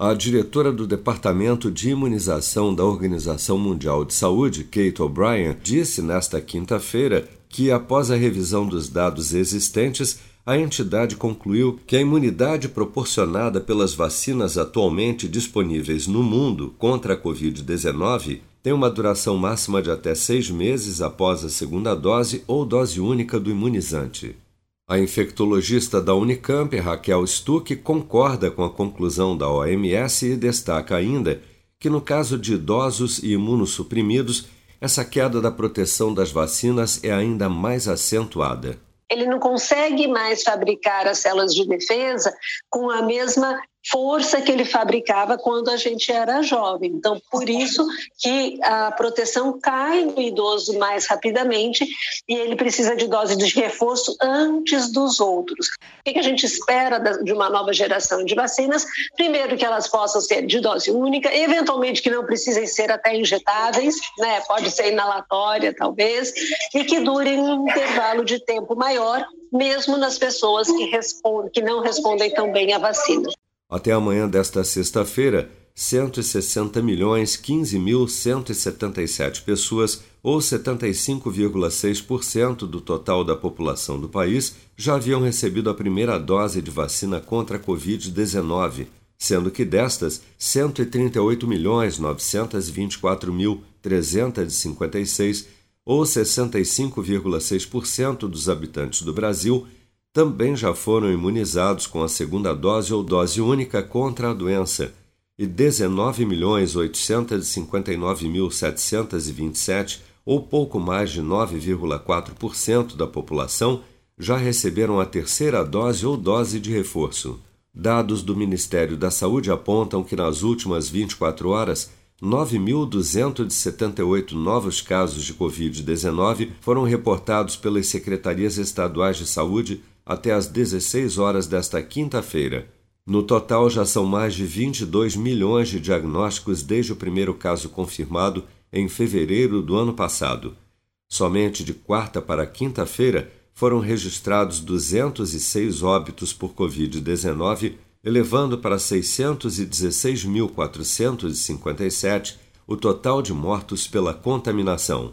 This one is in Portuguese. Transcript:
A diretora do Departamento de Imunização da Organização Mundial de Saúde, Kate O'Brien, disse nesta quinta-feira que, após a revisão dos dados existentes, a entidade concluiu que a imunidade proporcionada pelas vacinas atualmente disponíveis no mundo contra a Covid-19 tem uma duração máxima de até seis meses após a segunda dose ou dose única do imunizante. A infectologista da Unicamp, Raquel Stuck, concorda com a conclusão da OMS e destaca ainda que, no caso de idosos e imunossuprimidos, essa queda da proteção das vacinas é ainda mais acentuada. Ele não consegue mais fabricar as células de defesa com a mesma força que ele fabricava quando a gente era jovem. Então, por isso que a proteção cai no idoso mais rapidamente e ele precisa de dose de reforço antes dos outros. O que a gente espera de uma nova geração de vacinas? Primeiro, que elas possam ser de dose única, eventualmente que não precisem ser até injetáveis, né? pode ser inalatória, talvez, e que durem um intervalo de tempo maior, mesmo nas pessoas que, respondem, que não respondem tão bem à vacina. Até amanhã desta sexta-feira, 160 milhões 15 mil 177 pessoas, ou 75,6% do total da população do país, já haviam recebido a primeira dose de vacina contra a Covid-19, sendo que destas, 138 milhões 924 mil 356, ou 65,6% dos habitantes do Brasil, também já foram imunizados com a segunda dose ou dose única contra a doença, e 19.859.727, ou pouco mais de 9,4% da população, já receberam a terceira dose ou dose de reforço. Dados do Ministério da Saúde apontam que nas últimas 24 horas, 9.278 novos casos de Covid-19 foram reportados pelas secretarias estaduais de saúde até às 16 horas desta quinta-feira. No total, já são mais de 22 milhões de diagnósticos desde o primeiro caso confirmado em fevereiro do ano passado. Somente de quarta para quinta-feira foram registrados 206 óbitos por Covid-19, elevando para 616.457 o total de mortos pela contaminação.